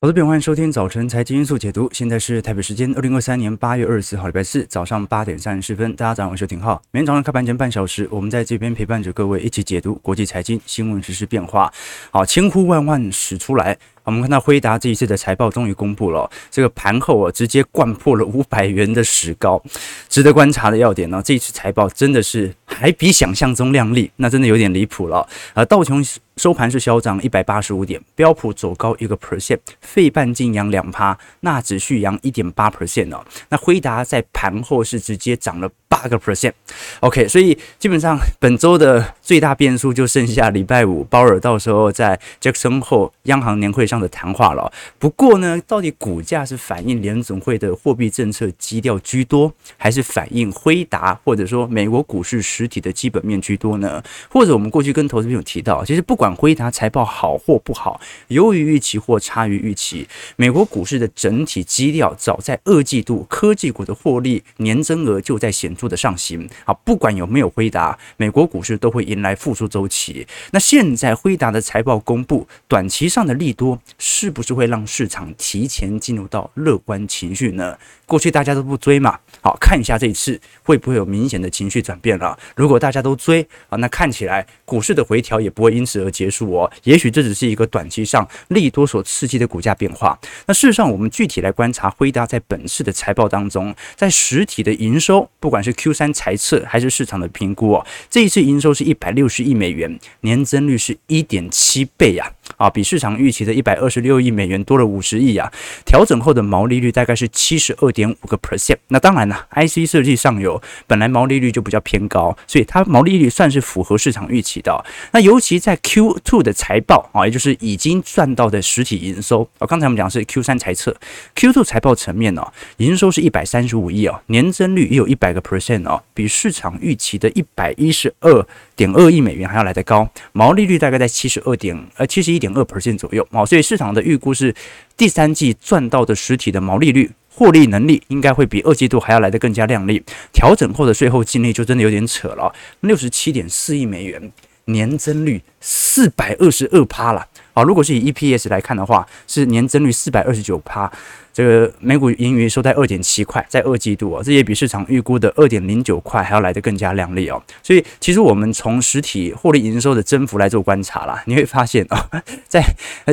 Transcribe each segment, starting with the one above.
好的，朋友欢迎收听早晨财经因素解读。现在是台北时间二零二三年八月二十四号，礼拜四早上八点三十四分。大家早上好，我是廷浩。每天早上开盘前半小时，我们在这边陪伴着各位一起解读国际财经新闻实、时变化。好，千呼万唤始出来。我们看到辉达这一次的财报终于公布了，这个盘后啊直接灌破了五百元的史高。值得观察的要点呢，这一次财报真的是还比想象中亮丽，那真的有点离谱了。呃，道琼收盘是小涨一百八十五点，标普走高一个 percent，费半径扬两趴，纳指续扬一点八 percent 哦。那辉达在盘后是直接涨了八个 percent，OK，所以基本上本周的最大变数就剩下礼拜五鲍尔到时候在 Jackson Hole 央行年会上的谈话了。不过呢，到底股价是反映联总会的货币政策基调居多，还是反映辉达或者说美国股市实体的基本面居多呢？或者我们过去跟投资朋友提到，其实不管辉达财报好或不好，优于预期或差于预期，美国股市的整体基调早在二季度科技股的获利年增额就在显著的上行。啊，不管有没有辉达，美国股市都会迎来复苏周期。那现在辉达的财报公布，短期上的利多是不是会让市场提前进入到乐观情绪呢？过去大家都不追嘛，好，看一下这一次会不会有明显的情绪转变了。如果大家都追啊，那看起来股市的回调也不会因此而结束哦。也许这只是一个短期上利多所刺激的股价变化。那事实上，我们具体来观察辉达在本次的财报当中，在实体的营收，不管是 Q 三财测还是市场的评估哦，这一次营收是一百六十亿美元，年增率是一点七倍呀。啊比市场预期的一百二十六亿美元多了五十亿啊！调整后的毛利率大概是七十二点五个 percent。那当然了，IC 设计上游本来毛利率就比较偏高，所以它毛利率算是符合市场预期的。那尤其在 Q2 的财报啊，也就是已经赚到的实体营收啊，刚才我们讲的是 Q3 财测，Q2 财报层面呢，营收是一百三十五亿哦，年增率也有一百个 percent 哦，比市场预期的一百一十二点二亿美元还要来得高，毛利率大概在七十二点呃七十一点二 percent 左右啊，所以市场的预估是第三季赚到的实体的毛利率获利能力应该会比二季度还要来得更加亮丽。调整后的税后净利就真的有点扯了，六十七点四亿美元，年增率四百二十二趴了。好，如果是以 EPS 来看的话，是年增率四百二十九趴。这个每股盈余收在二点七块，在二季度哦，这也比市场预估的二点零九块还要来得更加亮丽哦。所以，其实我们从实体获利营收的增幅来做观察啦，你会发现啊，在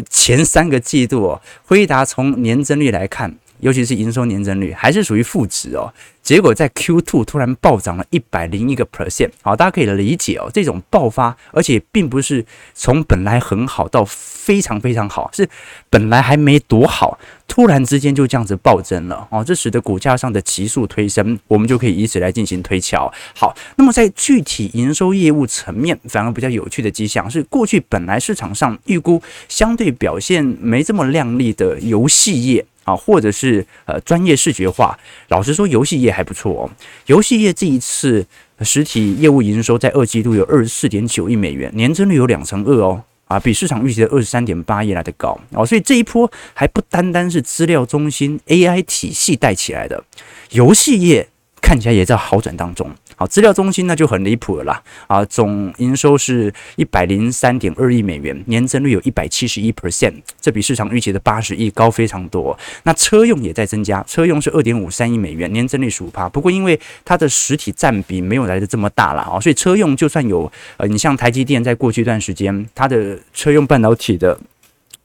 前三个季度哦，辉达从年增率来看。尤其是营收年增率还是属于负值哦，结果在 Q2 突然暴涨了一百零一个 percent，好，大家可以理解哦，这种爆发，而且并不是从本来很好到非常非常好，是本来还没多好，突然之间就这样子暴增了哦，这使得股价上的急速推升，我们就可以以此来进行推敲。好，那么在具体营收业务层面，反而比较有趣的迹象是，过去本来市场上预估相对表现没这么亮丽的游戏业。啊，或者是呃专业视觉化，老实说，游戏业还不错哦。游戏业这一次实体业务营收在二季度有二十四点九亿美元，年增率有两成二哦，啊，比市场预期的二十三点八亿来的高哦。所以这一波还不单单是资料中心 AI 体系带起来的，游戏业看起来也在好转当中。好，资料中心那就很离谱了啦啊！总营收是一百零三点二亿美元，年增率有一百七十一 percent，这比市场预期的八十亿高非常多。那车用也在增加，车用是二点五三亿美元，年增率十五趴。不过因为它的实体占比没有来的这么大了啊，所以车用就算有呃，你像台积电在过去一段时间，它的车用半导体的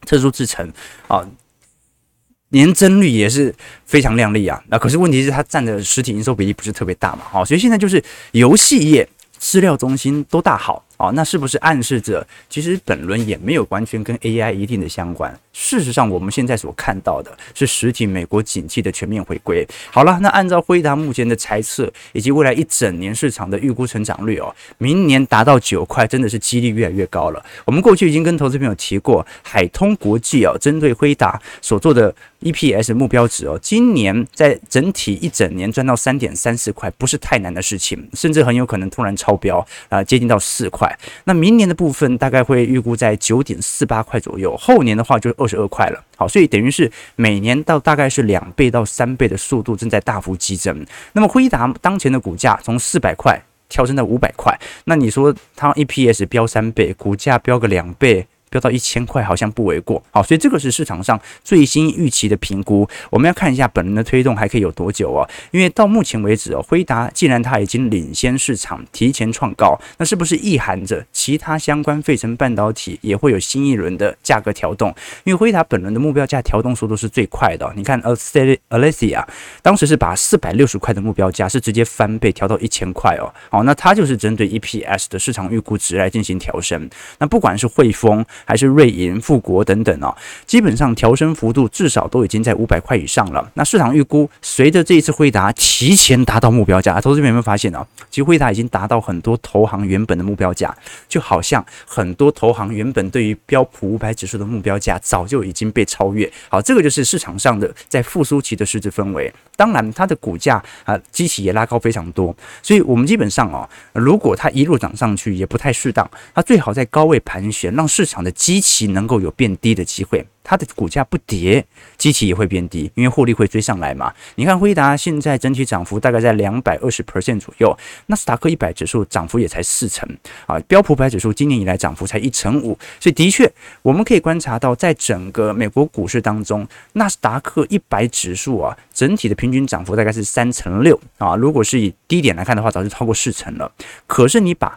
特殊制程啊。年增率也是非常靓丽啊，那可是问题是它占的实体营收比例不是特别大嘛，好，所以现在就是游戏业、资料中心都大好。哦，那是不是暗示着其实本轮也没有完全跟 AI 一定的相关？事实上，我们现在所看到的是实体美国景气的全面回归。好了，那按照辉达目前的猜测以及未来一整年市场的预估成长率哦，明年达到九块，真的是几率越来越高了。我们过去已经跟投资朋友提过，海通国际哦，针对辉达所做的 EPS 目标值哦，今年在整体一整年赚到三点三四块，不是太难的事情，甚至很有可能突然超标啊，接近到四块。那明年的部分大概会预估在九点四八块左右，后年的话就是二十二块了。好，所以等于是每年到大概是两倍到三倍的速度正在大幅激增。那么辉达当前的股价从四百块跳升到五百块，那你说它 EPS 飙三倍，股价飙个两倍？飙到一千块好像不为过。好，所以这个是市场上最新预期的评估。我们要看一下本轮的推动还可以有多久哦？因为到目前为止哦，辉达既然它已经领先市场，提前创高，那是不是意含着其他相关费城半导体也会有新一轮的价格调动？因为辉达本轮的目标价调动速度是最快的。你看，Alesia 当时是把四百六十块的目标价是直接翻倍调到一千块哦。好，那它就是针对 EPS 的市场预估值来进行调升。那不管是汇丰还是瑞银、富国等等哦，基本上调升幅度至少都已经在五百块以上了。那市场预估随着这一次辉达提前达到目标价，投资者有没有发现呢？其实辉达已经达到很多投行原本的目标价，就好像很多投行原本对于标普五百指数的目标价早就已经被超越。好，这个就是市场上的在复苏期的市值氛围。当然，它的股价啊，基期也拉高非常多，所以我们基本上哦，如果它一路涨上去也不太适当，它最好在高位盘旋，让市场的基期能够有变低的机会。它的股价不跌，基期也会变低，因为获利会追上来嘛。你看辉达现在整体涨幅大概在两百二十 percent 左右，纳斯达克一百指数涨幅也才四成啊，标普百指数今年以来涨幅才一成五，所以的确我们可以观察到，在整个美国股市当中，纳斯达克一百指数啊，整体的平均涨幅大概是三成六啊，如果是以低点来看的话，早就超过四成了。可是你把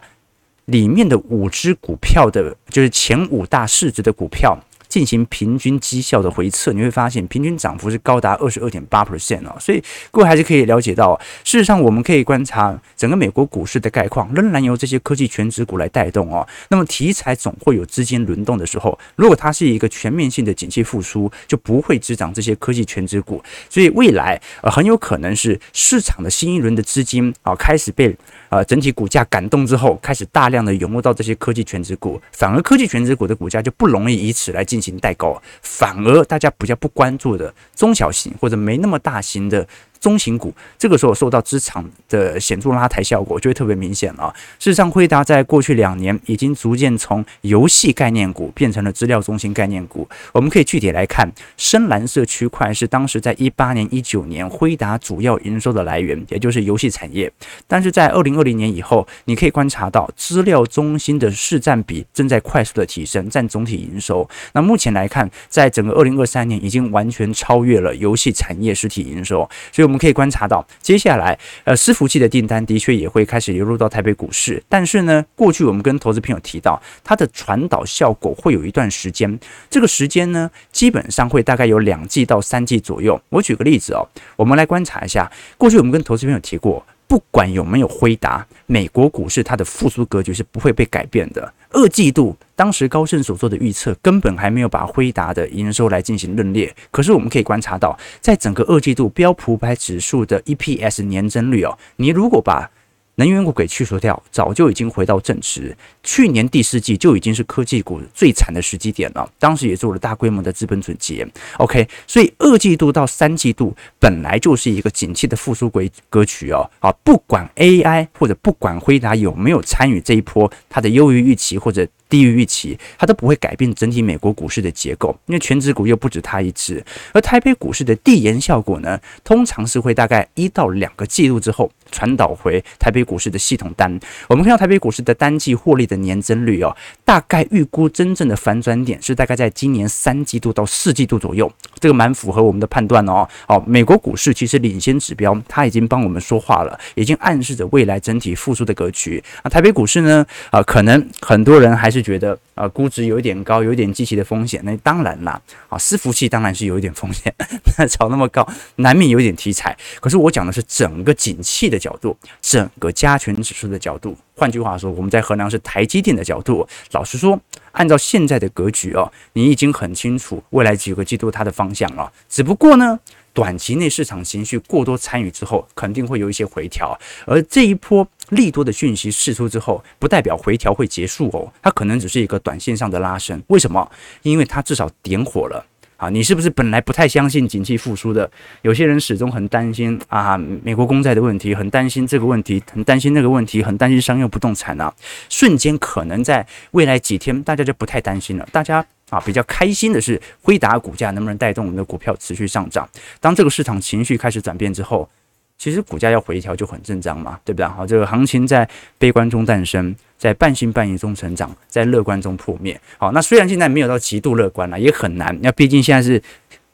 里面的五只股票的，就是前五大市值的股票。进行平均绩效的回测，你会发现平均涨幅是高达二十二点八 percent 哦，所以各位还是可以了解到，事实上我们可以观察整个美国股市的概况，仍然由这些科技权值股来带动哦。那么题材总会有资金轮动的时候，如果它是一个全面性的景气复苏，就不会只涨这些科技权值股，所以未来呃很有可能是市场的新一轮的资金啊开始被。呃，整体股价感动之后，开始大量的涌入到这些科技权值股，反而科技权值股的股价就不容易以此来进行行带高，反而大家比较不关注的中小型或者没那么大型的。中型股这个时候受到资产的显著拉抬效果，就会特别明显了。事实上，辉达在过去两年已经逐渐从游戏概念股变成了资料中心概念股。我们可以具体来看，深蓝色区块是当时在一八年、一九年辉达主要营收的来源，也就是游戏产业。但是在二零二零年以后，你可以观察到资料中心的市占比正在快速的提升，占总体营收。那目前来看，在整个二零二三年已经完全超越了游戏产业实体营收，所以。我们可以观察到，接下来，呃，伺服器的订单的确也会开始流入到台北股市。但是呢，过去我们跟投资朋友提到，它的传导效果会有一段时间。这个时间呢，基本上会大概有两季到三季左右。我举个例子哦，我们来观察一下，过去我们跟投资朋友提过。不管有没有辉达，美国股市它的复苏格局是不会被改变的。二季度当时高盛所做的预测，根本还没有把辉达的营收来进行论列。可是我们可以观察到，在整个二季度标普百指数的 EPS 年增率哦，你如果把能源股给去除掉，早就已经回到正值。去年第四季就已经是科技股最惨的时机点了，当时也做了大规模的资本总结。OK，所以二季度到三季度本来就是一个景气的复苏轨格局哦。啊，不管 AI 或者不管辉达有没有参与这一波，它的优于预期或者。低于预期，它都不会改变整体美国股市的结构，因为全指股又不止它一只。而台北股市的递延效果呢，通常是会大概一到两个季度之后传导回台北股市的系统单。我们看到台北股市的单季获利的年增率哦，大概预估真正的反转点是大概在今年三季度到四季度左右，这个蛮符合我们的判断哦。好，美国股市其实领先指标，它已经帮我们说话了，已经暗示着未来整体复苏的格局。啊，台北股市呢，啊，可能很多人还是。觉得啊，估值有一点高，有一点基期的风险。那当然啦，啊，伺服器当然是有一点风险，炒那么高，难免有一点题材。可是我讲的是整个景气的角度，整个加权指数的角度。换句话说，我们在衡量是台积电的角度。老实说，按照现在的格局哦，你已经很清楚未来几个季度它的方向了。只不过呢。短期内市场情绪过多参与之后，肯定会有一些回调。而这一波利多的讯息释出之后，不代表回调会结束哦，它可能只是一个短线上的拉升。为什么？因为它至少点火了啊！你是不是本来不太相信景气复苏的？有些人始终很担心啊，美国公债的问题，很担心这个问题，很担心那个问题，很担心商用不动产啊。瞬间可能在未来几天，大家就不太担心了。大家。啊，比较开心的是，辉达股价能不能带动我们的股票持续上涨？当这个市场情绪开始转变之后，其实股价要回调就很正常嘛，对不对？好，这个行情在悲观中诞生，在半信半疑中成长，在乐观中破灭。好，那虽然现在没有到极度乐观了，也很难。那毕竟现在是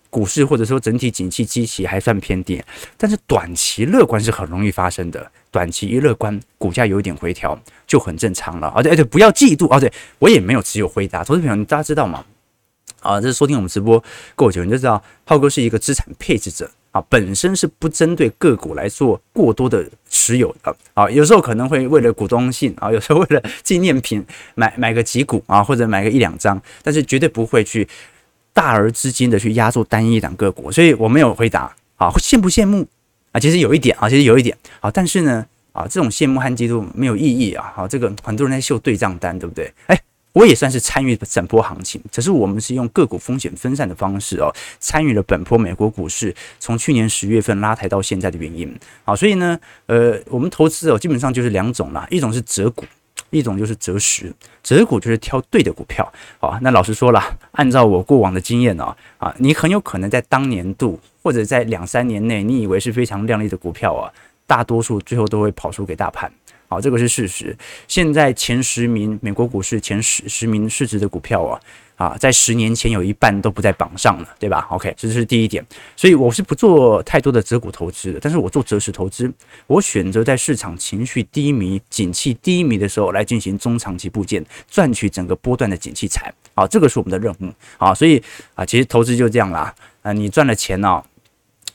股市或者说整体景气基期还算偏低，但是短期乐观是很容易发生的。短期一乐观，股价有一点回调就很正常了。而且而且不要嫉妒，啊，对我也没有持有回答，投资朋友，大家知道吗？啊，这是收听我们直播够久，你就知道浩哥是一个资产配置者。啊，本身是不针对个股来做过多的持有的啊，有时候可能会为了股东性啊，有时候为了纪念品买买个几股啊，或者买个一两张，但是绝对不会去大额资金的去压住单一档个股，所以我没有回答啊，羡不羡慕啊？其实有一点啊，其实有一点啊，但是呢啊，这种羡慕和嫉妒没有意义啊，好，这个很多人在秀对账单，对不对？哎。我也算是参与整波行情，只是我们是用个股风险分散的方式哦，参与了本波美国股市从去年十月份拉抬到现在的原因。好，所以呢，呃，我们投资哦，基本上就是两种啦，一种是折股，一种就是择时。择股就是挑对的股票。好，那老实说了，按照我过往的经验呢，啊，你很有可能在当年度或者在两三年内，你以为是非常亮丽的股票啊，大多数最后都会跑输给大盘。好，这个是事实。现在前十名美国股市前十十名市值的股票啊，啊，在十年前有一半都不在榜上了，对吧？OK，这是第一点。所以我是不做太多的择股投资的，但是我做择时投资。我选择在市场情绪低迷、景气低迷的时候来进行中长期布建，赚取整个波段的景气财。好，这个是我们的任务。好，所以啊，其实投资就这样啦。啊，你赚了钱呢，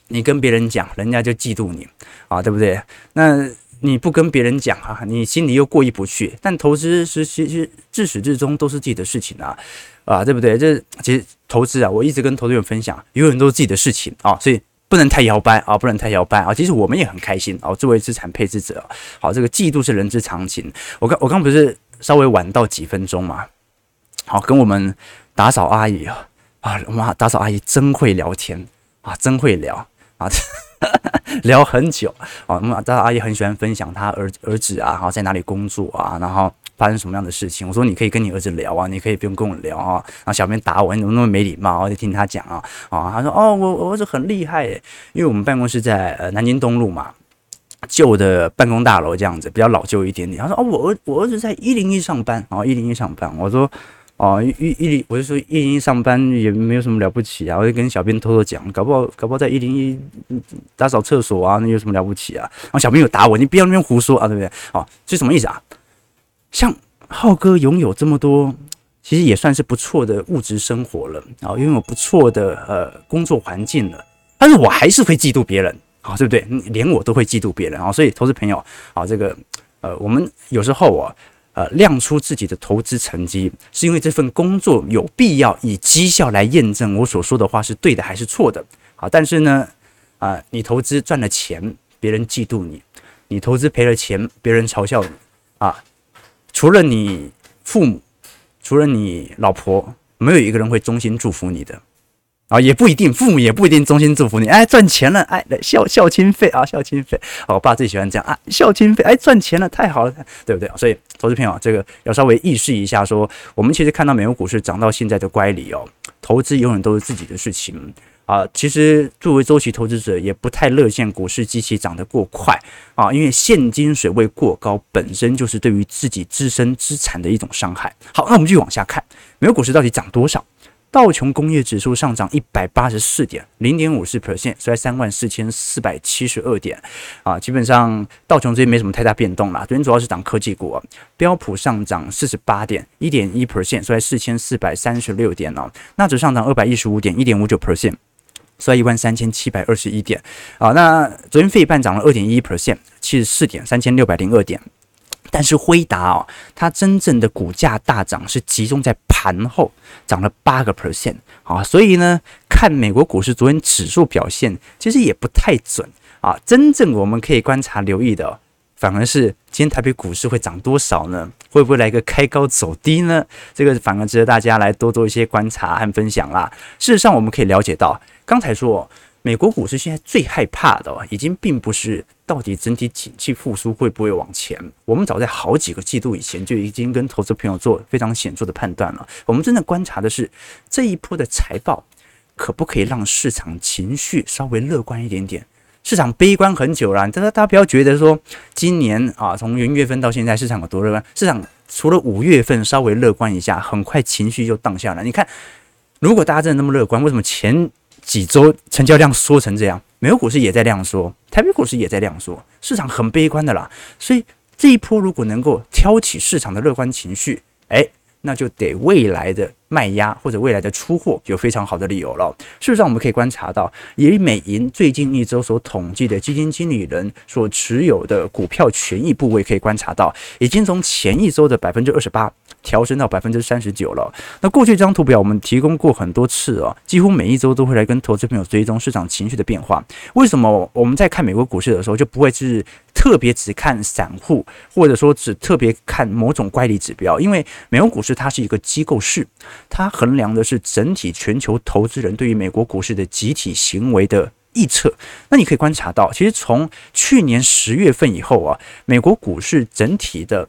你跟别人讲，人家就嫉妒你啊，对不对？那。你不跟别人讲啊，你心里又过意不去。但投资是其实自始至终都是自己的事情啊，啊，对不对？这其实投资啊，我一直跟投资人分享，永远都是自己的事情啊，所以不能太摇摆啊，不能太摇摆啊。其实我们也很开心啊，作为资产配置者，好，这个嫉妒是人之常情。我刚我刚不是稍微晚到几分钟嘛，好，跟我们打扫阿姨啊，啊，我们打扫阿姨真会聊天啊，真会聊啊。聊很久啊，那么大阿姨很喜欢分享她儿儿子啊，然后在哪里工作啊，然后发生什么样的事情。我说你可以跟你儿子聊啊，你可以不用跟我聊啊。然后小编打我，你怎么那么没礼貌？我就听他讲啊啊，他说哦，我我儿子很厉害，因为我们办公室在呃南京东路嘛，旧的办公大楼这样子，比较老旧一点点。他说哦，我儿我儿子在一零一上班，然后一零一上班。我说。哦，一一零，我就说一零一上班也没有什么了不起啊，我就跟小编偷偷讲，搞不好搞不好在一零一打扫厕所啊，那有什么了不起啊？然后小编又打我，你不要那边胡说啊，对不对？哦，是什么意思啊？像浩哥拥有这么多，其实也算是不错的物质生活了啊，拥有不错的呃工作环境了，但是我还是会嫉妒别人啊，对不对？连我都会嫉妒别人啊，所以投资朋友啊，这个呃，我们有时候啊。呃，亮出自己的投资成绩，是因为这份工作有必要以绩效来验证我所说的话是对的还是错的。好，但是呢，啊、你投资赚了钱，别人嫉妒你；你投资赔了钱，别人嘲笑你。啊，除了你父母，除了你老婆，没有一个人会衷心祝福你的。啊，也不一定，父母也不一定衷心祝福你。哎，赚钱了，哎，孝孝亲费啊，孝亲费。我爸最喜欢这样啊，孝亲费，哎，赚钱了，太好了，对不对？所以，投资朋友，这个要稍微意识一下说，我们其实看到美国股市涨到现在的乖离哦，投资永远都是自己的事情啊。其实，作为周期投资者，也不太乐见股市机器涨得过快啊，因为现金水位过高，本身就是对于自己自身资产的一种伤害。好，那我们继续往下看，美国股市到底涨多少？道琼工业指数上涨一百八十四点，零点五四 percent，收在三万四千四百七十二点啊。基本上道琼这边没什么太大变动啦。昨天主要是涨科技股啊。标普上涨四十八点，一点一 percent，收在四千四百三十六点哦。纳指上涨二百一十五点，一点五九 percent，收在一万三千七百二十一点啊。那昨天费半涨了二点一 percent，七十四点，三千六百零二点。但是辉达哦，它真正的股价大涨是集中在盘后，涨了八个 percent 啊，所以呢，看美国股市昨天指数表现，其实也不太准啊。真正我们可以观察留意的，反而是今天台北股市会涨多少呢？会不会来个开高走低呢？这个反而值得大家来多做一些观察和分享啦。事实上，我们可以了解到，刚才说。美国股市现在最害怕的，已经并不是到底整体景气复苏会不会往前。我们早在好几个季度以前就已经跟投资朋友做非常显著的判断了。我们真的观察的是这一波的财报可不可以让市场情绪稍微乐观一点点，市场悲观很久了，大家大家不要觉得说今年啊，从元月份到现在市场有多乐观。市场除了五月份稍微乐观一下，很快情绪就荡下来。你看，如果大家真的那么乐观，为什么前几周成交量缩成这样？美国股市也在量缩，台北股市也在量缩，市场很悲观的啦。所以这一波如果能够挑起市场的乐观情绪，哎，那就得未来的。卖压或者未来的出货有非常好的理由了。事实上，我们可以观察到，以美银最近一周所统计的基金经理人所持有的股票权益部位，可以观察到，已经从前一周的百分之二十八调升到百分之三十九了。那过去这张图表我们提供过很多次哦，几乎每一周都会来跟投资朋友追踪市场情绪的变化。为什么我们在看美国股市的时候就不会是特别只看散户，或者说只特别看某种乖离指标？因为美国股市它是一个机构市。它衡量的是整体全球投资人对于美国股市的集体行为的预测。那你可以观察到，其实从去年十月份以后啊，美国股市整体的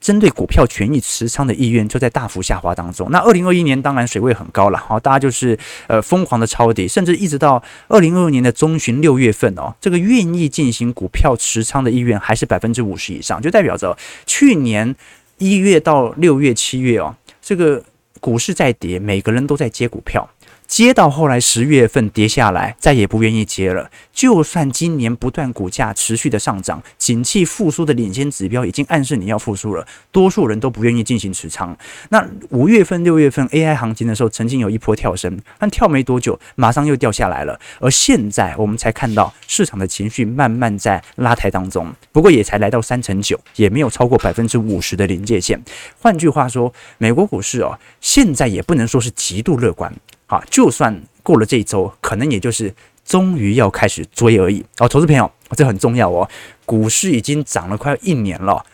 针对股票权益持仓的意愿就在大幅下滑当中。那二零二一年当然水位很高了，好，大家就是呃疯狂的抄底，甚至一直到二零二二年的中旬六月份哦，这个愿意进行股票持仓的意愿还是百分之五十以上，就代表着去年一月到六月、七月哦，这个。股市在跌，每个人都在接股票。接到后来十月份跌下来，再也不愿意接了。就算今年不断股价持续的上涨，景气复苏的领先指标已经暗示你要复苏了，多数人都不愿意进行持仓。那五月份、六月份 AI 行情的时候，曾经有一波跳升，但跳没多久，马上又掉下来了。而现在我们才看到市场的情绪慢慢在拉抬当中，不过也才来到三成九，也没有超过百分之五十的临界线。换句话说，美国股市哦，现在也不能说是极度乐观。好，就算过了这一周，可能也就是终于要开始追而已。哦，投资朋友，这很重要哦。股市已经涨了快一年了，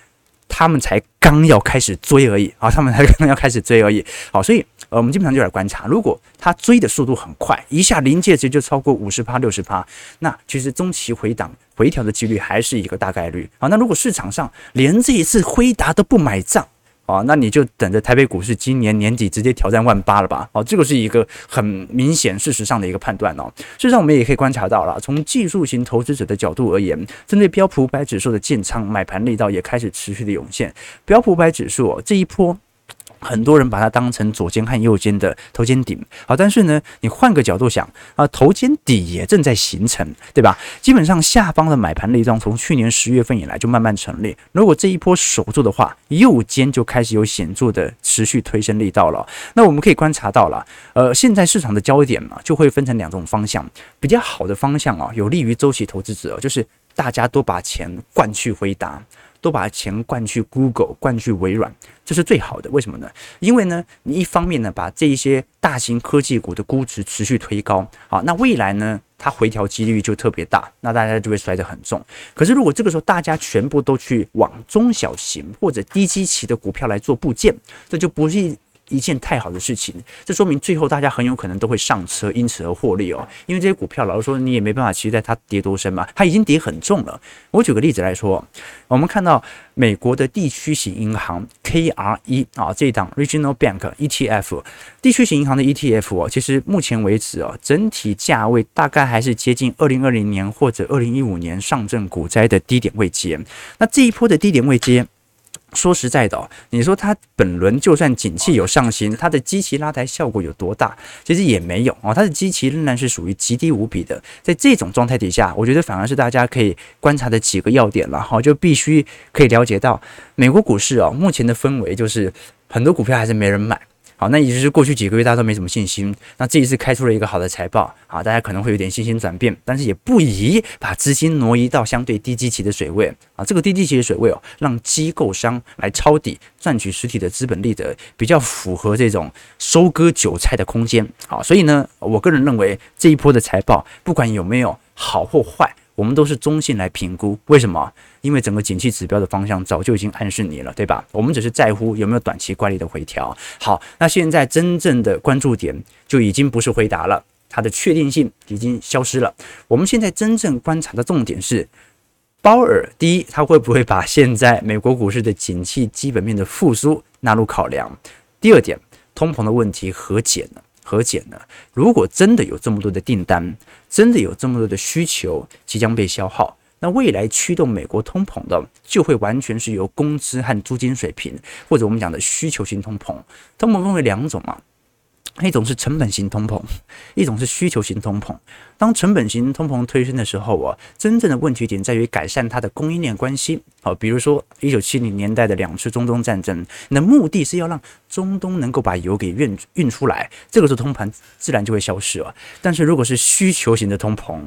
他们才刚要开始追而已。啊，他们才刚要开始追而已。好，所以呃，我们基本上就来观察，如果他追的速度很快，一下临界值就超过五十趴、六十趴，那其实中期回档回调的几率还是一个大概率。好，那如果市场上连这一次辉达都不买账。啊，那你就等着台北股市今年年底直接挑战万八了吧？哦，这个是一个很明显事实上的一个判断哦。事实上，我们也可以观察到了，从技术型投资者的角度而言，针对标普五百指数的建仓买盘力道也开始持续的涌现。标普五百指数这一波。很多人把它当成左肩和右肩的头肩顶，好，但是呢，你换个角度想啊，头肩底也正在形成，对吧？基本上下方的买盘力道从去年十月份以来就慢慢成立。如果这一波守住的话，右肩就开始有显著的持续推升力道了。那我们可以观察到了，呃，现在市场的焦点嘛，就会分成两种方向，比较好的方向啊，有利于周期投资者，就是大家都把钱灌去回答。都把钱灌去 Google，灌去微软，这是最好的。为什么呢？因为呢，你一方面呢，把这一些大型科技股的估值持续推高，好，那未来呢，它回调几率就特别大，那大家就会摔得很重。可是如果这个时候大家全部都去往中小型或者低基期的股票来做部件，这就不是。一件太好的事情，这说明最后大家很有可能都会上车，因此而获利哦。因为这些股票，老实说，你也没办法期待它跌多深嘛，它已经跌很重了。我举个例子来说，我们看到美国的地区型银行 KRE 啊，这一档 Regional Bank ETF，地区型银行的 ETF 哦，其实目前为止哦，整体价位大概还是接近二零二零年或者二零一五年上证股灾的低点位阶。那这一波的低点位阶。说实在的哦，你说它本轮就算景气有上行，它的基期拉抬效果有多大？其实也没有哦，它的基期仍然是属于极低无比的。在这种状态底下，我觉得反而是大家可以观察的几个要点了哈，就必须可以了解到美国股市哦，目前的氛围就是很多股票还是没人买。好，那也就是过去几个月大家都没什么信心，那这一次开出了一个好的财报，啊，大家可能会有点信心转变，但是也不宜把资金挪移到相对低基期的水位啊，这个低基期的水位哦，让机构商来抄底赚取实体的资本利得，比较符合这种收割韭菜的空间。好，所以呢，我个人认为这一波的财报不管有没有好或坏。我们都是中性来评估，为什么？因为整个景气指标的方向早就已经暗示你了，对吧？我们只是在乎有没有短期乖离的回调。好，那现在真正的关注点就已经不是回答了，它的确定性已经消失了。我们现在真正观察的重点是鲍尔，第一，他会不会把现在美国股市的景气基本面的复苏纳入考量？第二点，通膨的问题和解呢。和减呢？如果真的有这么多的订单，真的有这么多的需求即将被消耗，那未来驱动美国通膨的，就会完全是由工资和租金水平，或者我们讲的需求型通膨。通膨分为两种嘛。一种是成本型通膨，一种是需求型通膨。当成本型通膨推升的时候啊，真正的问题点在于改善它的供应链关系。好，比如说一九七零年代的两次中东战争，那目的是要让中东能够把油给运运出来，这个时候通膨自然就会消失了。但是如果是需求型的通膨，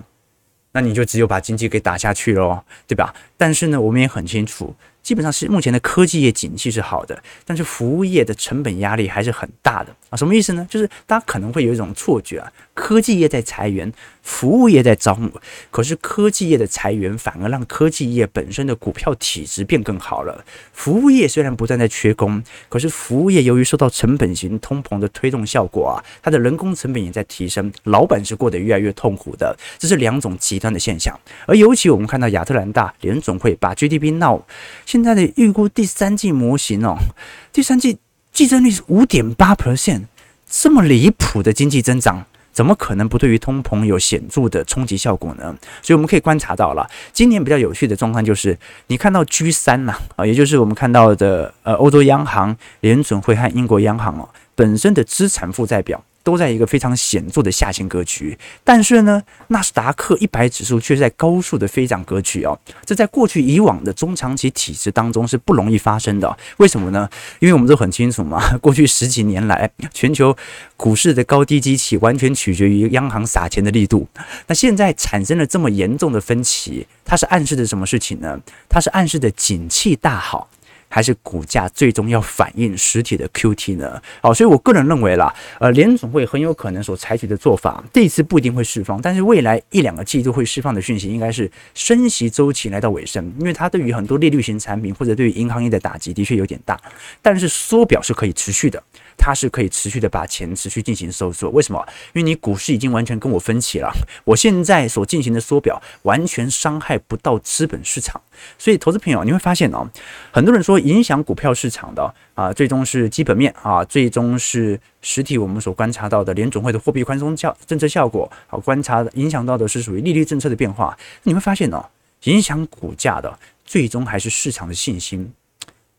那你就只有把经济给打下去喽，对吧？但是呢，我们也很清楚。基本上是目前的科技业景气是好的，但是服务业的成本压力还是很大的啊。什么意思呢？就是大家可能会有一种错觉啊，科技业在裁员，服务业在招募，可是科技业的裁员反而让科技业本身的股票体质变更好了。服务业虽然不断在缺工，可是服务业由于受到成本型通膨的推动效果啊，它的人工成本也在提升，老板是过得越来越痛苦的。这是两种极端的现象。而尤其我们看到亚特兰大联总会把 GDP 闹现现在的预估第三季模型哦，第三季季增率是五点八 percent，这么离谱的经济增长，怎么可能不对于通膨有显著的冲击效果呢？所以我们可以观察到了，今年比较有趣的状况就是，你看到 G 三呐啊，也就是我们看到的呃欧洲央行、联准会和英国央行哦，本身的资产负债表。都在一个非常显著的下行格局，但是呢，纳斯达克一百指数却在高速的飞涨格局哦，这在过去以往的中长期体制当中是不容易发生的。为什么呢？因为我们都很清楚嘛，过去十几年来，全球股市的高低基期完全取决于央行撒钱的力度。那现在产生了这么严重的分歧，它是暗示着什么事情呢？它是暗示着景气大好。还是股价最终要反映实体的 QT 呢？好，所以我个人认为啦，呃，联总会很有可能所采取的做法，这一次不一定会释放，但是未来一两个季度会释放的讯息，应该是升息周期来到尾声，因为它对于很多利率型产品或者对于银行业的打击的确有点大，但是缩表是可以持续的。它是可以持续的把钱持续进行收缩，为什么？因为你股市已经完全跟我分歧了，我现在所进行的缩表完全伤害不到资本市场，所以投资朋友你会发现哦，很多人说影响股票市场的啊，最终是基本面啊，最终是实体我们所观察到的联总会的货币宽松效政策效果，好观察影响到的是属于利率政策的变化，你会发现哦，影响股价的最终还是市场的信心。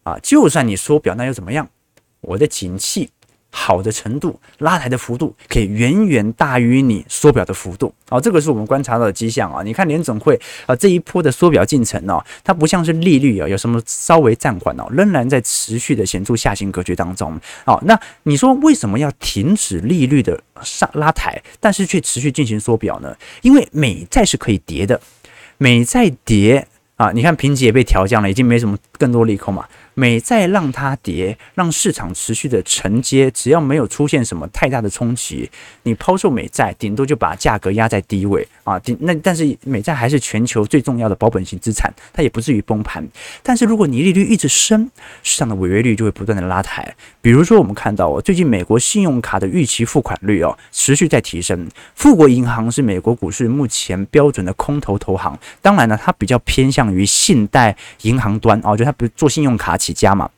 啊，就算你缩表那又怎么样？我的景气好的程度，拉抬的幅度可以远远大于你缩表的幅度。好，这个是我们观察到的迹象啊。你看联总会啊这一波的缩表进程哦，它不像是利率啊有什么稍微暂缓哦，仍然在持续的显著下行格局当中。好，那你说为什么要停止利率的上拉抬，但是却持续进行缩表呢？因为美债是可以跌的，美债跌啊，你看评级也被调降了，已经没什么更多利空嘛。美债让它跌，让市场持续的承接，只要没有出现什么太大的冲击，你抛售美债，顶多就把价格压在低位啊。顶那但是美债还是全球最重要的保本型资产，它也不至于崩盘。但是如果你利率一直升，市场的违约率就会不断的拉抬。比如说我们看到哦，最近美国信用卡的逾期付款率哦持续在提升。富国银行是美国股市目前标准的空头投行，当然呢，它比较偏向于信贷银行端哦，就它不做信用卡。起家嘛，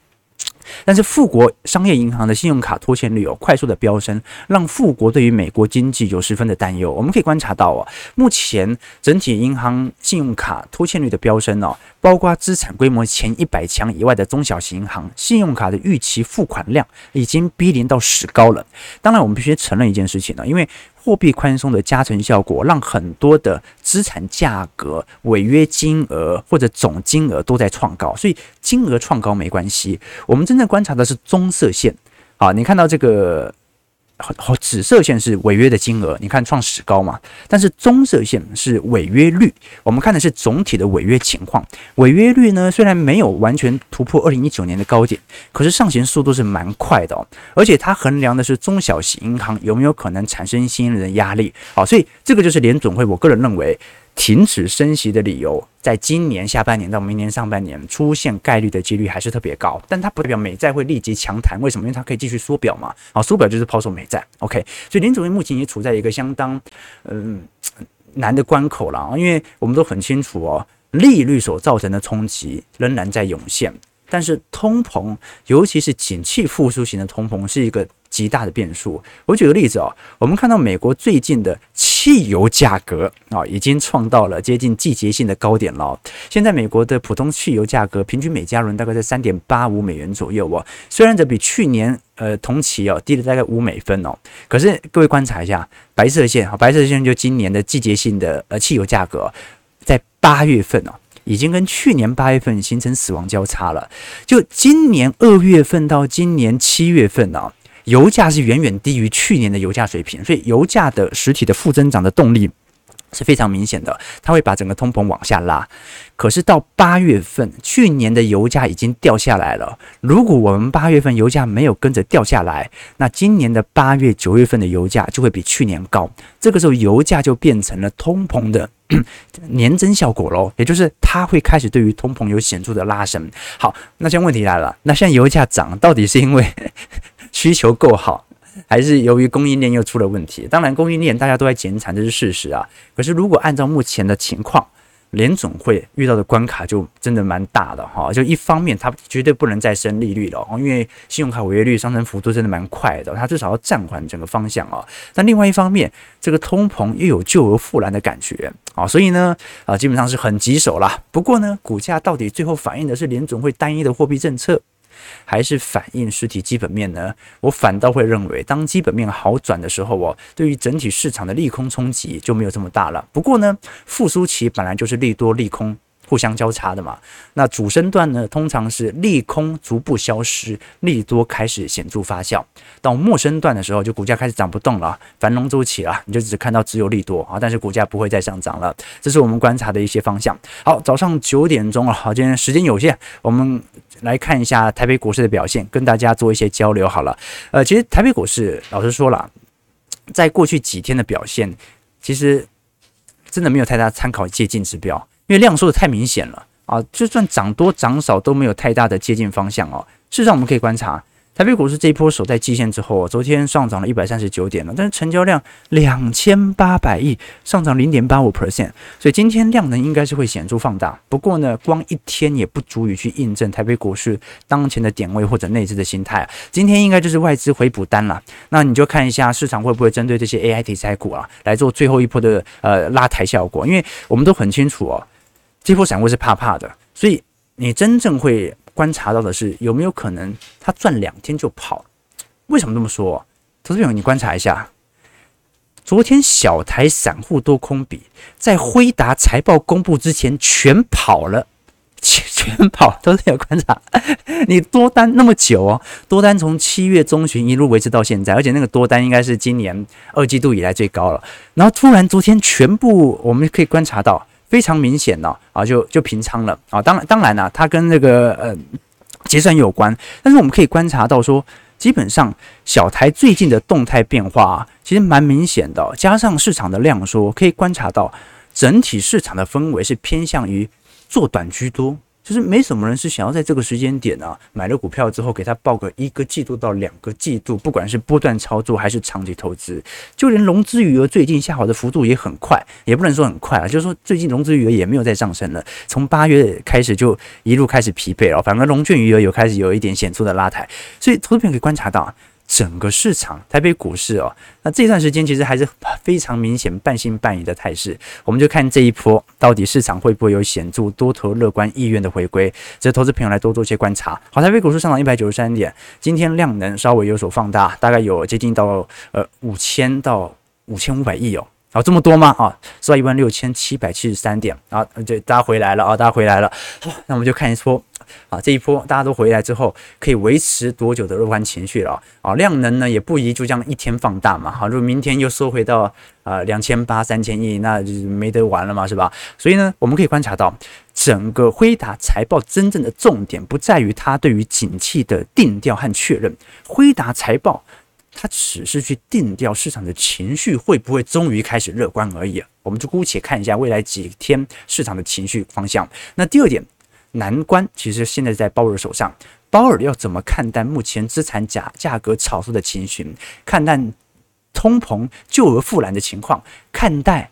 但是富国商业银行的信用卡拖欠率有快速的飙升，让富国对于美国经济有十分的担忧。我们可以观察到啊，目前整体银行信用卡拖欠率的飙升哦，包括资产规模前一百强以外的中小型银行，信用卡的逾期付款量已经逼临到史高了。当然，我们必须承认一件事情呢，因为货币宽松的加成效果，让很多的资产价格、违约金额或者总金额都在创高，所以金额创高没关系。我们真正观察的是棕色线，啊，你看到这个。好，紫色线是违约的金额，你看创史高嘛？但是棕色线是违约率，我们看的是总体的违约情况。违约率呢，虽然没有完全突破二零一九年的高点，可是上行速度是蛮快的哦。而且它衡量的是中小型银行有没有可能产生新一轮的压力。好，所以这个就是联总会，我个人认为。停止升息的理由，在今年下半年到明年上半年出现概率的几率还是特别高，但它不代表美债会立即强弹。为什么？因为它可以继续缩表嘛。啊，缩表就是抛售美债。OK，所以联准会目前也处在一个相当嗯难的关口了啊。因为我们都很清楚哦，利率所造成的冲击仍然在涌现，但是通膨，尤其是景气复苏型的通膨，是一个极大的变数。我举个例子哦，我们看到美国最近的汽油价格啊，已经创到了接近季节性的高点了。现在美国的普通汽油价格平均每加仑大概在三点八五美元左右哦，虽然这比去年呃同期哦低了大概五美分哦，可是各位观察一下白色线啊，白色线就今年的季节性的呃汽油价格，在八月份哦。已经跟去年八月份形成死亡交叉了。就今年二月份到今年七月份啊，油价是远远低于去年的油价水平，所以油价的实体的负增长的动力是非常明显的，它会把整个通膨往下拉。可是到八月份，去年的油价已经掉下来了。如果我们八月份油价没有跟着掉下来，那今年的八月、九月份的油价就会比去年高。这个时候，油价就变成了通膨的。年增效果喽，也就是它会开始对于通膨有显著的拉升。好，那现在问题来了，那现在油价涨到底是因为需求够好，还是由于供应链又出了问题？当然，供应链大家都在减产，这是事实啊。可是如果按照目前的情况，联总会遇到的关卡就真的蛮大的哈，就一方面它绝对不能再升利率了，因为信用卡违约率上升幅度真的蛮快的，它至少要暂缓整个方向啊。但另外一方面，这个通膨又有救而复燃的感觉啊，所以呢啊，基本上是很棘手啦。不过呢，股价到底最后反映的是联总会单一的货币政策，还是反映实体基本面呢？我反倒会认为，当基本面好转的时候哦，对于整体市场的利空冲击就没有这么大了。不过呢，复苏期本来就是利多利空互相交叉的嘛。那主升段呢，通常是利空逐步消失，利多开始显著发酵。到末升段的时候，就股价开始涨不动了，繁荣周期了，你就只看到只有利多啊，但是股价不会再上涨了。这是我们观察的一些方向。好，早上九点钟了，好，今天时间有限，我们。来看一下台北股市的表现，跟大家做一些交流好了。呃，其实台北股市老实说了，在过去几天的表现，其实真的没有太大参考借鉴指标，因为量缩的太明显了啊，就算涨多涨少都没有太大的接近方向哦。事实上，我们可以观察。台北股市这一波守在季线之后，昨天上涨了一百三十九点了，但是成交量两千八百亿，上涨零点八五 percent，所以今天量能应该是会显著放大。不过呢，光一天也不足以去印证台北股市当前的点位或者内资的心态。今天应该就是外资回补单了，那你就看一下市场会不会针对这些 AI 题材股啊来做最后一波的呃拉抬效果，因为我们都很清楚哦，这波散户是怕怕的，所以你真正会。观察到的是有没有可能他赚两天就跑？为什么这么说？投资朋友，你观察一下，昨天小台散户多空比在辉达财报公布之前全跑了，全跑。投资朋友观察，你多单那么久哦，多单从七月中旬一路维持到现在，而且那个多单应该是今年二季度以来最高了。然后突然昨天全部我们可以观察到。非常明显呢，啊，就就平仓了啊。当然，当然呢，它跟那个呃结算有关。但是我们可以观察到说，基本上小台最近的动态变化啊，其实蛮明显的。加上市场的量缩，可以观察到整体市场的氛围是偏向于做短居多。就是没什么人是想要在这个时间点啊，买了股票之后给他抱个一个季度到两个季度，不管是波段操作还是长期投资，就连融资余额最近下滑的幅度也很快，也不能说很快啊，就是说最近融资余额也没有再上升了，从八月开始就一路开始疲惫了，反而融券余额有开始有一点显著的拉抬，所以投资朋友可以观察到。整个市场，台北股市哦，那这段时间其实还是 非常明显半信半疑的态势。我们就看这一波到底市场会不会有显著多头乐观意愿的回归，这投资朋友来多做些观察。好，台北股市上涨一百九十三点，今天量能稍微有所放大，大概有接近到呃五千到五千五百亿哦。好，这么多吗？啊，收到一万六千七百七十三点啊，对，大家回来了啊，大家回来了。好，那我们就看一波。啊，这一波大家都回来之后，可以维持多久的乐观情绪了？啊，量能呢也不宜就这样一天放大嘛。好，如果明天又收回到啊两千八三千亿，那就没得玩了嘛，是吧？所以呢，我们可以观察到，整个辉达财报真正的重点不在于它对于景气的定调和确认，辉达财报它只是去定调市场的情绪会不会终于开始乐观而已。我们就姑且看一下未来几天市场的情绪方向。那第二点。难关其实现在在鲍尔手上，鲍尔要怎么看待目前资产价价格炒作的情绪，看待通膨救而复燃的情况，看待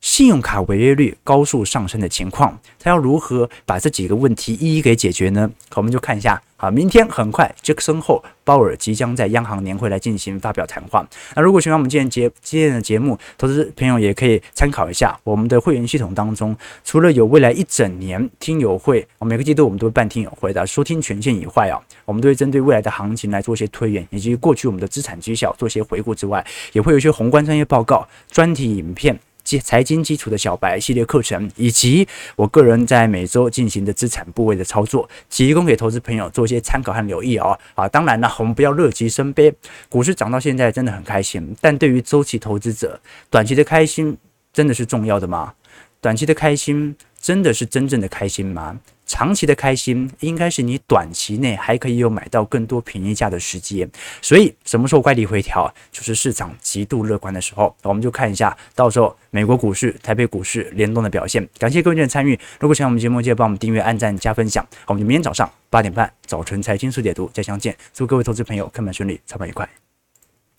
信用卡违约率高速上升的情况，他要如何把这几个问题一一给解决呢？我们就看一下好，明天很快杰克森后鲍尔即将在央行年会来进行发表谈话。那如果喜欢我们今天节今天的节目，投资朋友也可以参考一下我们的会员系统当中，除了有未来一整年听友会，每个季度我们都会办听友会的收听权限以外啊，我们都会针对未来的行情来做一些推演，以及过去我们的资产绩效做一些回顾之外，也会有一些宏观专业报告、专题影片。基财经基础的小白系列课程，以及我个人在每周进行的资产部位的操作，提供给投资朋友做一些参考和留意哦。啊，当然了，我们不要乐极生悲，股市涨到现在真的很开心，但对于周期投资者，短期的开心真的是重要的吗？短期的开心真的是真正的开心吗？长期的开心应该是你短期内还可以有买到更多便宜价的时机，所以什么时候乖离回调，就是市场极度乐观的时候。我们就看一下，到时候美国股市、台北股市联动的表现。感谢各位的参与，如果喜欢我们节目，记得帮我们订阅、按赞、加分享。我们明天早上八点半早晨财经速解读再相见。祝各位投资朋友看盘顺利，操盘愉快。